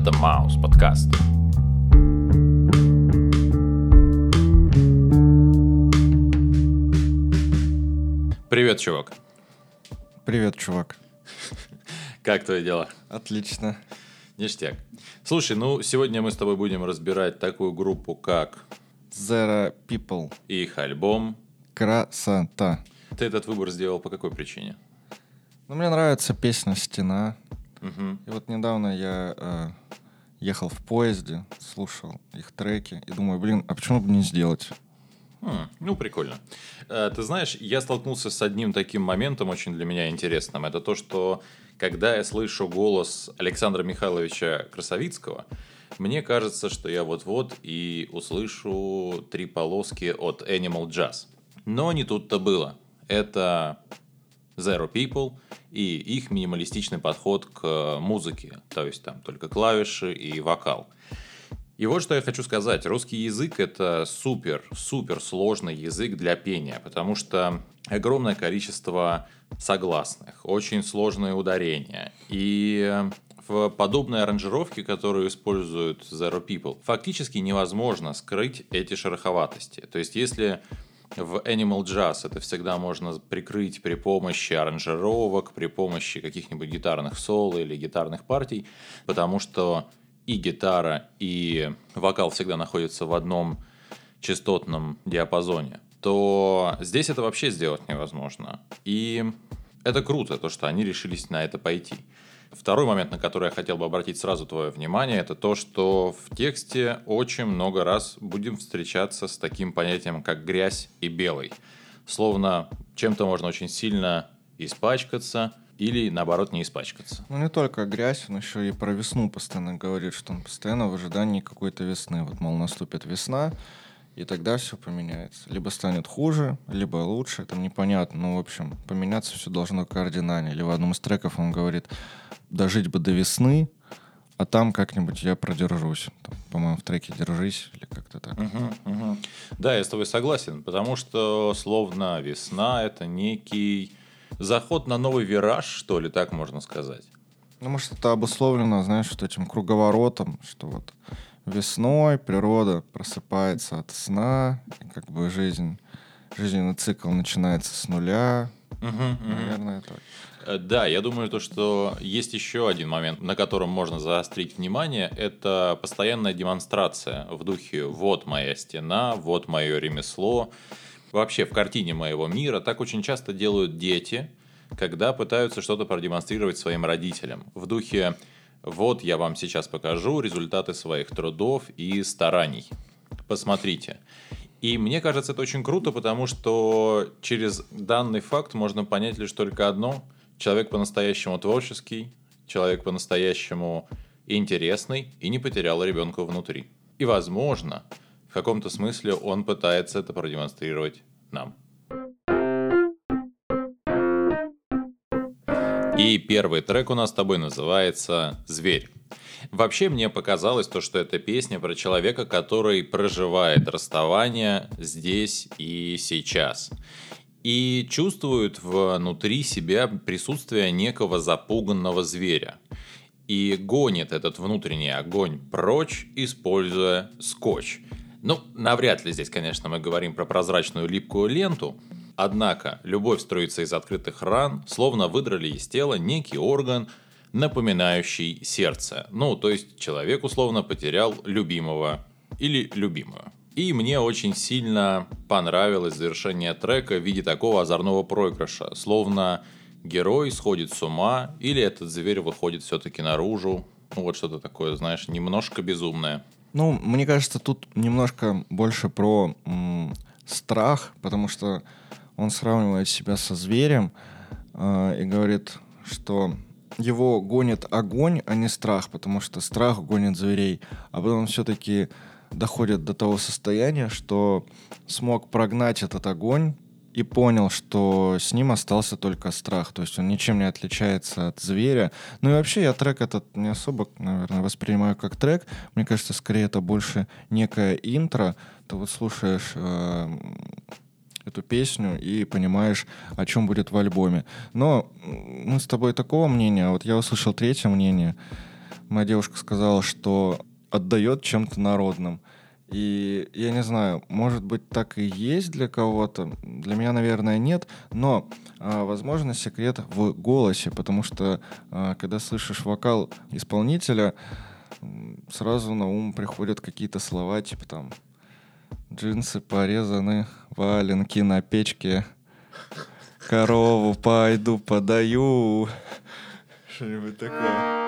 Это Маус подкаст. Привет, чувак. Привет, чувак. Как твои дела? Отлично. Ништяк. Слушай, ну сегодня мы с тобой будем разбирать такую группу, как Zero People. и их альбом. Красота. Ты этот выбор сделал по какой причине? Ну, мне нравится песня «Стена». Мгм. И вот недавно я э, ехал в поезде, слушал их треки и думаю, блин, а почему бы не сделать? М, ну, прикольно. Э, Ты знаешь, я столкнулся с одним таким моментом очень для меня интересным. Это то, что когда я слышу голос Александра Михайловича Красовицкого, мне кажется, что я вот-вот и услышу три полоски от Animal Jazz. Но не тут-то было. Это Zero People и их минималистичный подход к музыке. То есть там только клавиши и вокал. И вот что я хочу сказать. Русский язык – это супер-супер сложный язык для пения, потому что огромное количество согласных, очень сложные ударения. И в подобной аранжировке, которую используют Zero People, фактически невозможно скрыть эти шероховатости. То есть, если в Animal Jazz это всегда можно прикрыть при помощи аранжировок, при помощи каких-нибудь гитарных соло или гитарных партий, потому что и гитара, и вокал всегда находятся в одном частотном диапазоне, то здесь это вообще сделать невозможно. И это круто, то, что они решились на это пойти. Второй момент, на который я хотел бы обратить сразу твое внимание, это то, что в тексте очень много раз будем встречаться с таким понятием, как грязь и белый. Словно чем-то можно очень сильно испачкаться или, наоборот, не испачкаться. Ну, не только грязь, он еще и про весну постоянно говорит, что он постоянно в ожидании какой-то весны. Вот, мол, наступит весна, и тогда все поменяется. Либо станет хуже, либо лучше, там непонятно. Ну, в общем, поменяться все должно кардинально. Или в одном из треков он говорит, дожить бы до весны, а там как-нибудь я продержусь. Там, по-моему, в треке «Держись» или как-то так. Мгм, мгм. Да, я с тобой согласен, потому что словно весна это некий заход на новый вираж, что ли, так можно сказать. Ну, может, это обусловлено, знаешь, вот этим круговоротом, что вот весной природа просыпается от сна, и как бы жизнь, жизненный цикл начинается с нуля. Мгм. Наверное, так. Э, Да, я думаю, то, что есть еще один момент, на котором можно заострить внимание, это постоянная демонстрация в духе «вот моя стена», «вот мое ремесло». Вообще в картине моего мира так очень часто делают дети, когда пытаются что-то продемонстрировать своим родителям. В духе «вот я вам сейчас покажу результаты своих трудов и стараний. Посмотрите». И мне кажется, это очень круто, потому что через данный факт можно понять лишь только одно. Человек по-настоящему творческий, человек по-настоящему интересный и не потерял ребенка внутри. И, возможно, в каком-то смысле он пытается это продемонстрировать нам. И первый трек у нас с тобой называется «Зверь». Вообще мне показалось то, что это песня про человека, который проживает расставание здесь и сейчас. И чувствует внутри себя присутствие некого запуганного зверя. И гонит этот внутренний огонь прочь, используя скотч. Ну, навряд ли здесь, конечно, мы говорим про прозрачную липкую ленту, Однако любовь строится из открытых ран, словно выдрали из тела некий орган, напоминающий сердце. Ну, то есть человек условно потерял любимого или любимую. И мне очень сильно понравилось завершение трека в виде такого озорного проигрыша. Словно герой сходит с ума, или этот зверь выходит все-таки наружу. Ну, вот что-то такое, знаешь, немножко безумное. Ну, мне кажется, тут немножко больше про м, страх, потому что он сравнивает себя со зверем э, и говорит, что его гонит огонь, а не страх, потому что страх гонит зверей, а потом все-таки доходит до того состояния, что смог прогнать этот огонь и понял, что с ним остался только страх. То есть он ничем не отличается от зверя. Ну и вообще я трек этот не особо, наверное, воспринимаю как трек. Мне кажется, скорее это больше некое интро. Ты вот слушаешь э, эту песню и понимаешь, о чем будет в альбоме. Но мы с тобой такого мнения, а вот я услышал третье мнение. моя девушка сказала, что отдает чем-то народным. И я не знаю, может быть, так и есть для кого-то. Для меня, наверное, нет. Но, э, возможно, секрет в голосе, потому что, э, когда слышишь вокал исполнителя, сразу на ум приходят какие-то слова, типа там джинсы порезаны, валенки на печке, корову пойду подаю. Что-нибудь такое.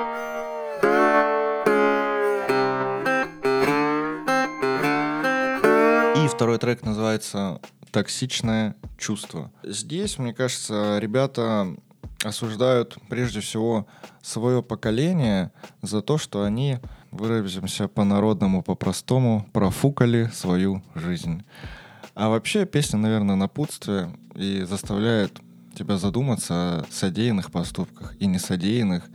второй трек называется «Токсичное чувство». Здесь, мне кажется, ребята осуждают прежде всего свое поколение за то, что они, выразимся по-народному, по-простому, профукали свою жизнь. А вообще песня, наверное, напутствие и заставляет тебя задуматься о содеянных поступках и несодеянных.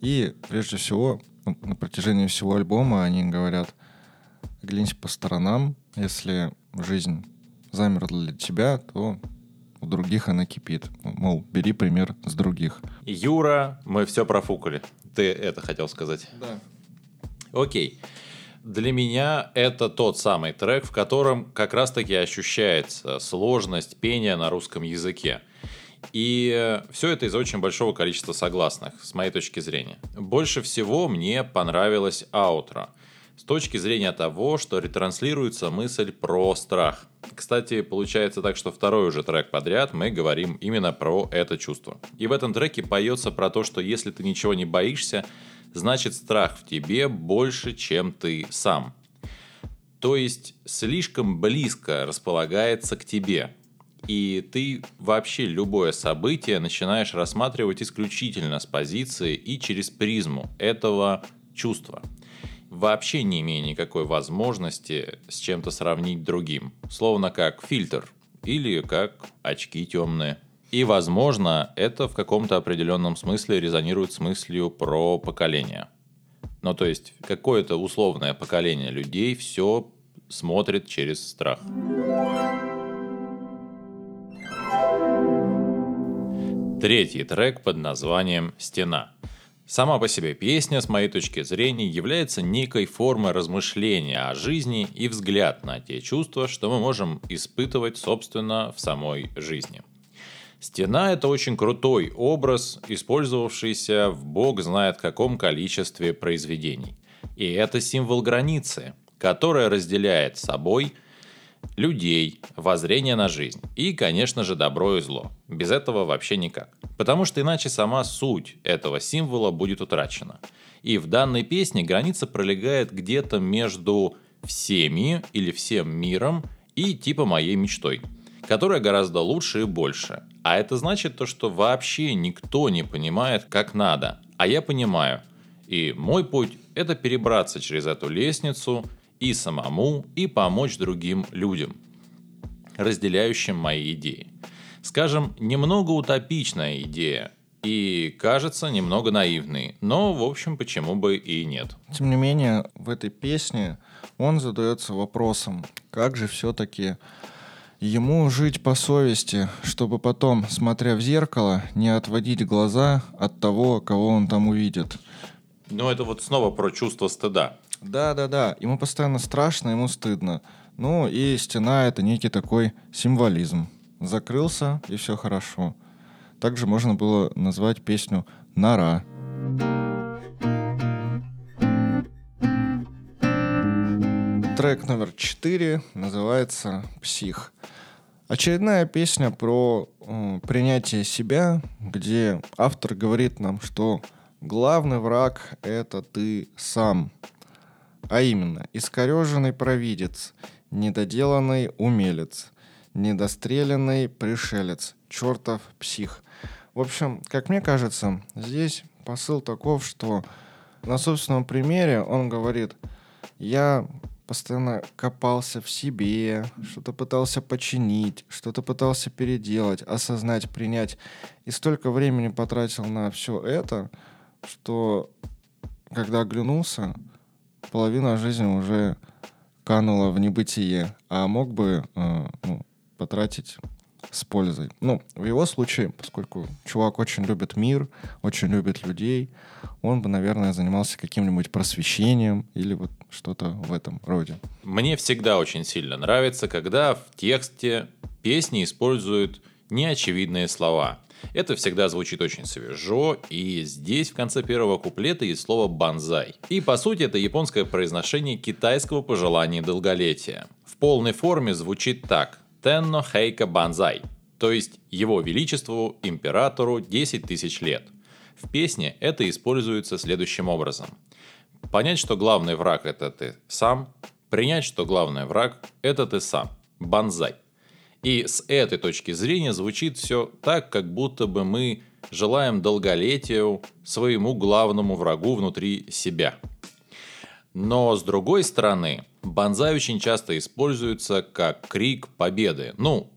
И прежде всего, на протяжении всего альбома они говорят, гляньте по сторонам, если жизнь замерла для тебя, то у других она кипит. Мол, бери пример с других. Юра, мы все профукали. Ты это хотел сказать? Да. Окей. Для меня это тот самый трек, в котором как раз-таки ощущается сложность пения на русском языке. И все это из очень большого количества согласных, с моей точки зрения. Больше всего мне понравилось аутро – с точки зрения того, что ретранслируется мысль про страх. Кстати, получается так, что второй уже трек подряд мы говорим именно про это чувство. И в этом треке поется про то, что если ты ничего не боишься, значит страх в тебе больше, чем ты сам. То есть слишком близко располагается к тебе. И ты вообще любое событие начинаешь рассматривать исключительно с позиции и через призму этого чувства вообще не имея никакой возможности с чем-то сравнить другим. Словно как фильтр или как очки темные. И, возможно, это в каком-то определенном смысле резонирует с мыслью про поколение. Ну, то есть, какое-то условное поколение людей все смотрит через страх. Третий трек под названием «Стена». Сама по себе песня, с моей точки зрения, является некой формой размышления о жизни и взгляд на те чувства, что мы можем испытывать, собственно, в самой жизни. Стена – это очень крутой образ, использовавшийся в бог знает каком количестве произведений. И это символ границы, которая разделяет собой людей, воззрение на жизнь и, конечно же, добро и зло. Без этого вообще никак. Потому что иначе сама суть этого символа будет утрачена. И в данной песне граница пролегает где-то между всеми или всем миром и типа моей мечтой, которая гораздо лучше и больше. А это значит то, что вообще никто не понимает, как надо. А я понимаю. И мой путь – это перебраться через эту лестницу – и самому, и помочь другим людям, разделяющим мои идеи. Скажем, немного утопичная идея, и кажется немного наивный, но, в общем, почему бы и нет. Тем не менее, в этой песне он задается вопросом, как же все-таки ему жить по совести, чтобы потом, смотря в зеркало, не отводить глаза от того, кого он там увидит. Ну, это вот снова про чувство стыда. Да, да, да. Ему постоянно страшно, ему стыдно. Ну и стена это некий такой символизм. Закрылся и все хорошо. Также можно было назвать песню «Нора». Трек номер четыре называется «Псих». Очередная песня про э, принятие себя, где автор говорит нам, что главный враг — это ты сам. А именно, искореженный провидец, недоделанный умелец, недостреленный пришелец, чертов псих. В общем, как мне кажется, здесь посыл таков, что на собственном примере он говорит, я постоянно копался в себе, что-то пытался починить, что-то пытался переделать, осознать, принять. И столько времени потратил на все это, что когда оглянулся, половина жизни уже канула в небытие, а мог бы э, ну, потратить с пользой. Ну, в его случае, поскольку чувак очень любит мир, очень любит людей, он бы, наверное, занимался каким-нибудь просвещением или вот что-то в этом роде. Мне всегда очень сильно нравится, когда в тексте песни используют неочевидные слова. Это всегда звучит очень свежо, и здесь в конце первого куплета есть слово «банзай». И по сути это японское произношение китайского пожелания долголетия. В полной форме звучит так «Тенно хейка банзай», то есть его величеству, императору 10 тысяч лет. В песне это используется следующим образом. Понять, что главный враг это ты сам, принять, что главный враг это ты сам. Банзай. И с этой точки зрения звучит все так, как будто бы мы желаем долголетию своему главному врагу внутри себя. Но с другой стороны, банзай очень часто используется как крик победы. Ну,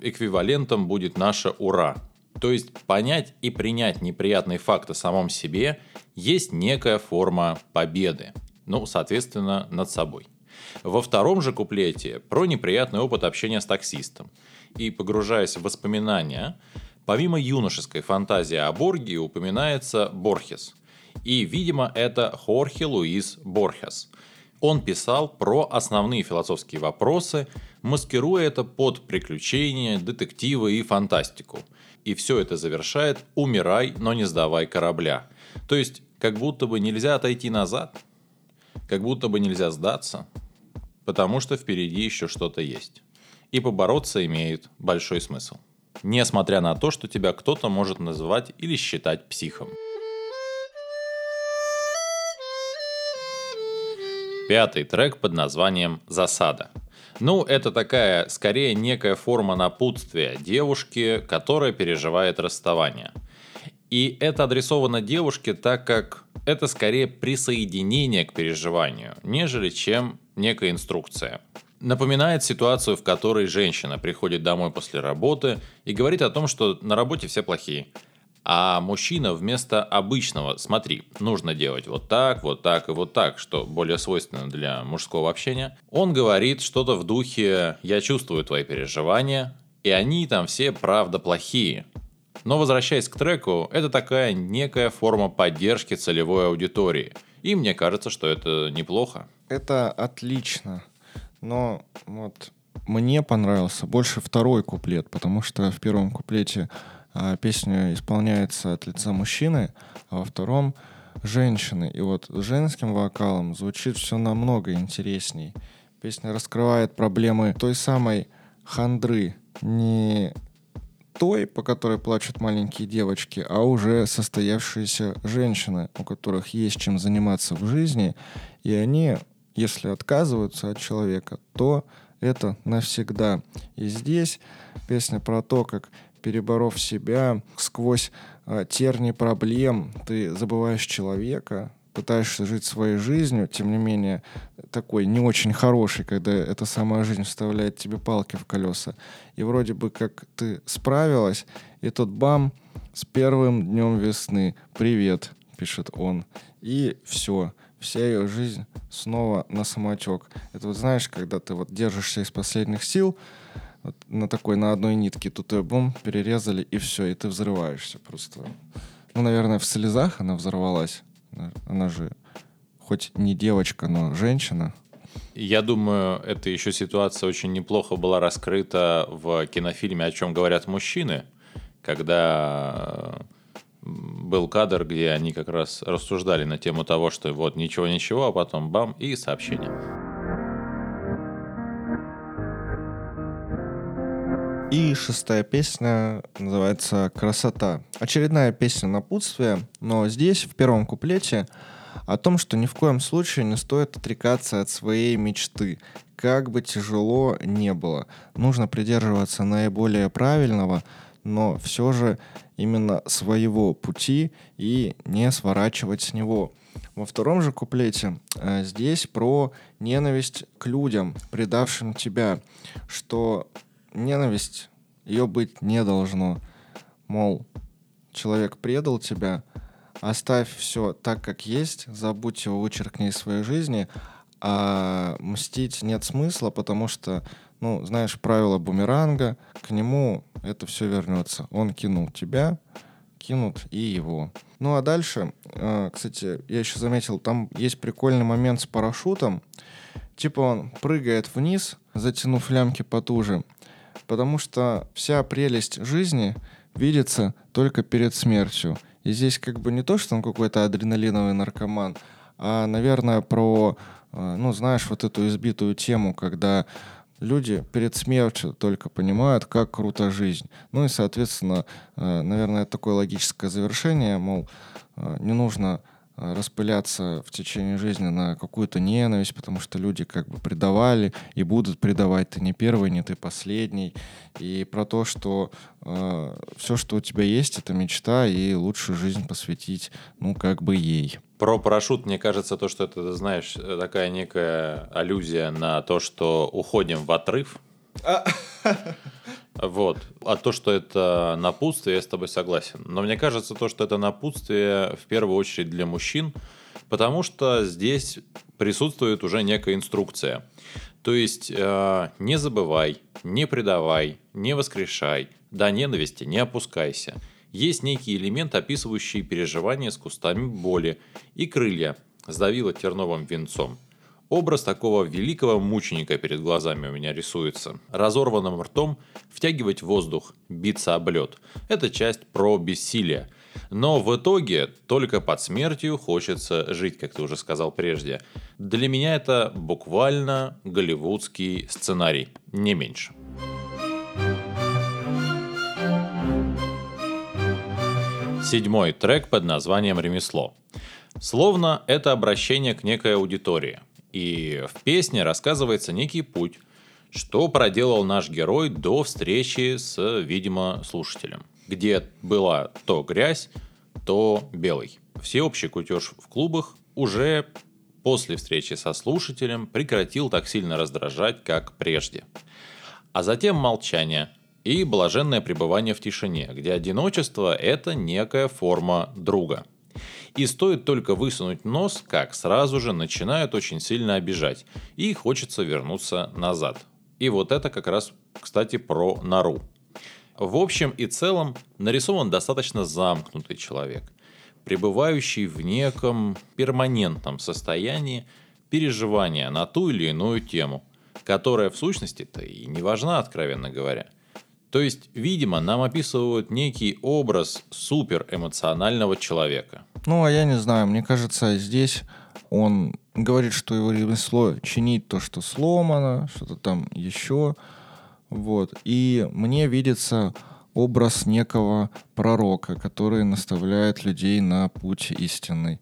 эквивалентом будет наше «Ура!». То есть понять и принять неприятный факт о самом себе есть некая форма победы. Ну, соответственно, над собой. Во втором же куплете про неприятный опыт общения с таксистом. И погружаясь в воспоминания, помимо юношеской фантазии о Борге упоминается Борхес. И, видимо, это Хорхе Луис Борхес. Он писал про основные философские вопросы, маскируя это под приключения, детективы и фантастику. И все это завершает «Умирай, но не сдавай корабля». То есть, как будто бы нельзя отойти назад, как будто бы нельзя сдаться, потому что впереди еще что-то есть. И побороться имеет большой смысл. Несмотря на то, что тебя кто-то может называть или считать психом. Пятый трек под названием «Засада». Ну, это такая, скорее, некая форма напутствия девушки, которая переживает расставание. И это адресовано девушке, так как это скорее присоединение к переживанию, нежели чем некая инструкция. Напоминает ситуацию, в которой женщина приходит домой после работы и говорит о том, что на работе все плохие. А мужчина вместо обычного «смотри, нужно делать вот так, вот так и вот так», что более свойственно для мужского общения, он говорит что-то в духе «я чувствую твои переживания, и они там все правда плохие». Но возвращаясь к треку, это такая некая форма поддержки целевой аудитории. И мне кажется, что это неплохо. Это отлично. Но вот мне понравился больше второй куплет, потому что в первом куплете песня исполняется от лица мужчины, а во втором женщины. И вот с женским вокалом звучит все намного интересней. Песня раскрывает проблемы той самой хандры, не той, по которой плачут маленькие девочки, а уже состоявшиеся женщины, у которых есть чем заниматься в жизни, и они, если отказываются от человека, то это навсегда. И здесь песня про то, как переборов себя сквозь э, терни проблем, ты забываешь человека, пытаешься жить своей жизнью, тем не менее, такой не очень хороший, когда эта самая жизнь вставляет тебе палки в колеса. И вроде бы как ты справилась, и тут бам, с первым днем весны, привет, пишет он. И все, вся ее жизнь снова на самотек. Это вот знаешь, когда ты вот держишься из последних сил, на такой, на одной нитке, тут ее бум, перерезали, и все, и ты взрываешься просто. Ну, наверное, в слезах она взорвалась. Она же хоть не девочка, но женщина. Я думаю, эта еще ситуация очень неплохо была раскрыта в кинофильме «О чем говорят мужчины», когда был кадр, где они как раз рассуждали на тему того, что вот ничего-ничего, а потом бам, и сообщение. И шестая песня называется «Красота». Очередная песня напутствия, но здесь, в первом куплете, о том, что ни в коем случае не стоит отрекаться от своей мечты, как бы тяжело не было. Нужно придерживаться наиболее правильного, но все же именно своего пути и не сворачивать с него. Во втором же куплете э, здесь про ненависть к людям, предавшим тебя, что ненависть, ее быть не должно. Мол, человек предал тебя, оставь все так, как есть, забудь его, вычеркни из своей жизни, а мстить нет смысла, потому что ну, знаешь, правило бумеранга, к нему это все вернется. Он кинул тебя, кинут и его. Ну а дальше, э, кстати, я еще заметил, там есть прикольный момент с парашютом. Типа он прыгает вниз, затянув лямки потуже, потому что вся прелесть жизни видится только перед смертью. И здесь как бы не то, что он какой-то адреналиновый наркоман, а, наверное, про, э, ну, знаешь, вот эту избитую тему, когда люди перед смертью только понимают, как крута жизнь. Ну и, соответственно, э, наверное, такое логическое завершение, мол, э, не нужно распыляться в течение жизни на какую-то ненависть, потому что люди как бы предавали и будут предавать. Ты не первый, не ты последний. И про то, что э, все, что у тебя есть, это мечта, и лучше жизнь посвятить, ну, как бы ей. Про парашют, мне кажется, то, что это, знаешь, такая некая аллюзия на то, что уходим в отрыв. Вот. А то, что это напутствие, я с тобой согласен. Но мне кажется, то, что это напутствие в первую очередь для мужчин, потому что здесь присутствует уже некая инструкция. То есть э, не забывай, не предавай, не воскрешай, до ненависти не опускайся – есть некий элемент, описывающий переживания с кустами боли, и крылья сдавило терновым венцом. Образ такого великого мученика перед глазами у меня рисуется. Разорванным ртом втягивать воздух, биться об лед. Это часть про бессилие. Но в итоге только под смертью хочется жить, как ты уже сказал прежде. Для меня это буквально голливудский сценарий, не меньше. Седьмой трек под названием «Ремесло». Словно это обращение к некой аудитории. И в песне рассказывается некий путь, что проделал наш герой до встречи с, видимо, слушателем. Где была то грязь, то белый. Всеобщий кутеж в клубах уже после встречи со слушателем прекратил так сильно раздражать, как прежде. А затем молчание – и блаженное пребывание в тишине, где одиночество – это некая форма друга. И стоит только высунуть нос, как сразу же начинают очень сильно обижать, и хочется вернуться назад. И вот это как раз, кстати, про нору. В общем и целом нарисован достаточно замкнутый человек, пребывающий в неком перманентном состоянии переживания на ту или иную тему, которая в сущности-то и не важна, откровенно говоря – то есть, видимо, нам описывают некий образ суперэмоционального человека. Ну, а я не знаю, мне кажется, здесь он говорит, что его ремесло чинить то, что сломано, что-то там еще. Вот. И мне видится образ некого пророка, который наставляет людей на путь истинный.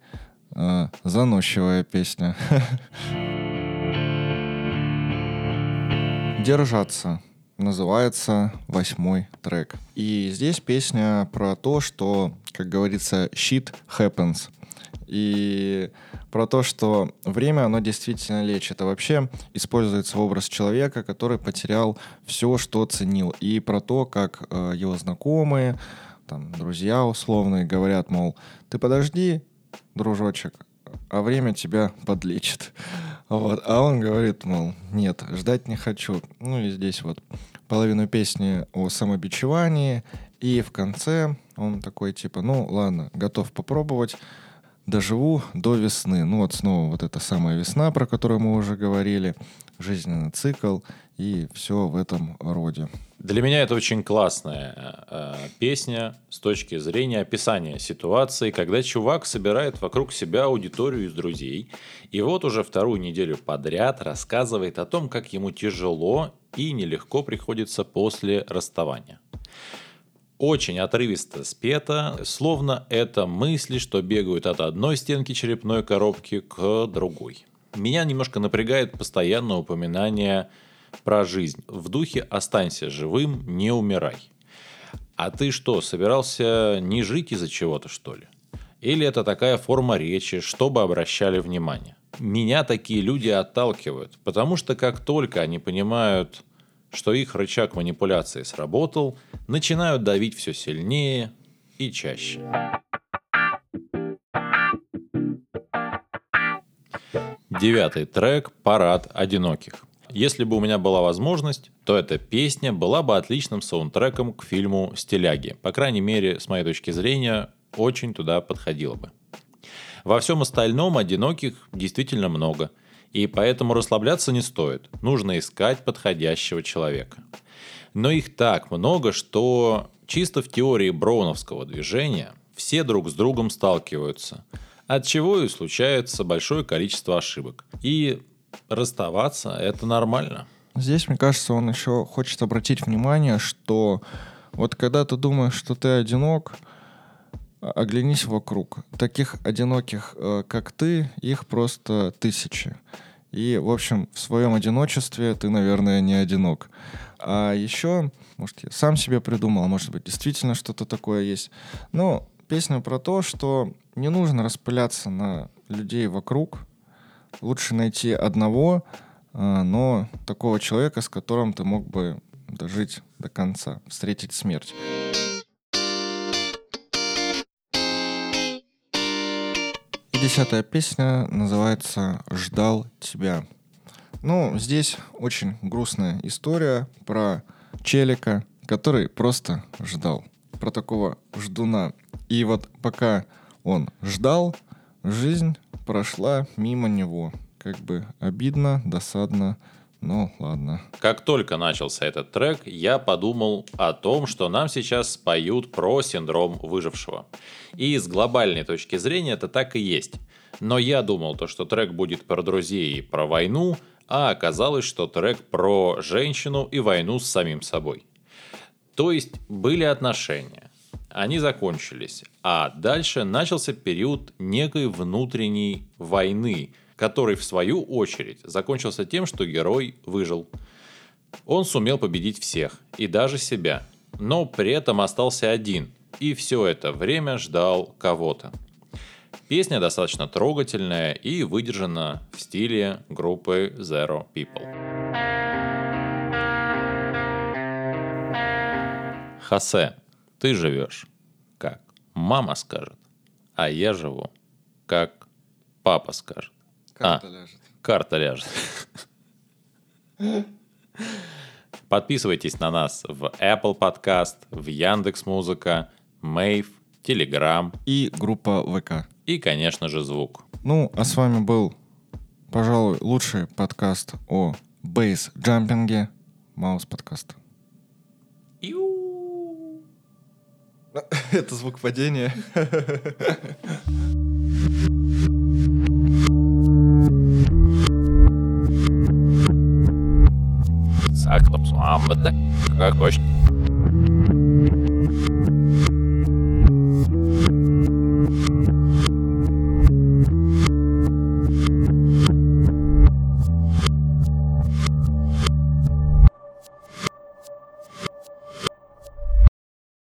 А, заносчивая песня. Держаться называется восьмой трек. И здесь песня про то, что, как говорится, shit happens. И про то, что время, оно действительно лечит. А вообще используется образ человека, который потерял все, что ценил. И про то, как э, его знакомые, там, друзья условные говорят, мол, ты подожди, дружочек, а время тебя подлечит. Вот. А он говорит, мол, нет, ждать не хочу. Ну и здесь вот половину песни о самобичевании, и в конце он такой типа, ну ладно, готов попробовать, доживу до весны. Ну вот снова вот эта самая весна, про которую мы уже говорили, жизненный цикл и все в этом роде. Для меня это очень классная э, песня с точки зрения описания ситуации, когда чувак собирает вокруг себя аудиторию из друзей, и вот уже вторую неделю подряд рассказывает о том, как ему тяжело и нелегко приходится после расставания. Очень отрывисто спето, словно это мысли, что бегают от одной стенки черепной коробки к другой. Меня немножко напрягает постоянное упоминание про жизнь. В духе «останься живым, не умирай». А ты что, собирался не жить из-за чего-то, что ли? Или это такая форма речи, чтобы обращали внимание? Меня такие люди отталкивают, потому что как только они понимают, что их рычаг манипуляции сработал, начинают давить все сильнее и чаще. Девятый трек «Парад одиноких». если бы у меня была возможность, то эта песня была бы отличным саундтреком к фильму «Стиляги». По крайней мере, с моей точки зрения, очень туда подходила бы. Во всем остальном одиноких действительно много, и поэтому расслабляться не стоит. Нужно искать подходящего человека. Но их так много, что чисто в теории броуновского движения все друг с другом сталкиваются, от чего и случается большое количество ошибок. И расставаться – это нормально. Здесь, мне кажется, он еще хочет обратить внимание, что вот когда ты думаешь, что ты одинок, оглянись вокруг. Таких одиноких, э, как ты, их просто тысячи. И, в общем, в своем одиночестве ты, наверное, не одинок. А еще, может, я сам себе придумал, может быть, действительно что-то такое есть. Но песня про то, что не нужно распыляться на людей вокруг. Лучше найти одного, э, но такого человека, с которым ты мог бы дожить до конца, встретить смерть. Десятая песня называется «Ждал тебя». Ну, здесь очень грустная история про челика, который просто ждал. Про такого ждуна. И вот пока он ждал, жизнь прошла мимо него. Как бы обидно, досадно, ну, ладно. Как только начался этот трек, я подумал о том, что нам сейчас споют про синдром выжившего. И с глобальной точки зрения это так и есть. Но я думал то, что трек будет про друзей и про войну, а оказалось, что трек про женщину и войну с самим собой. То есть были отношения, они закончились, а дальше начался период некой внутренней войны, который в свою очередь закончился тем, что герой выжил. Он сумел победить всех, и даже себя, но при этом остался один, и все это время ждал кого-то. Песня достаточно трогательная и выдержана в стиле группы Zero People. Хосе, ты живешь, как мама скажет, а я живу, как папа скажет. Карта а, ляжет. Карта ляжет. Подписывайтесь на нас в Apple Podcast, в Яндекс Музыка, Мэйв, Telegram. И группа ВК. И, конечно же, звук. Ну, а с вами был, пожалуй, лучший подкаст о бейс-джампинге. Маус подкаст. Это звук падения. Saklapsvām, bet ne kā košķi.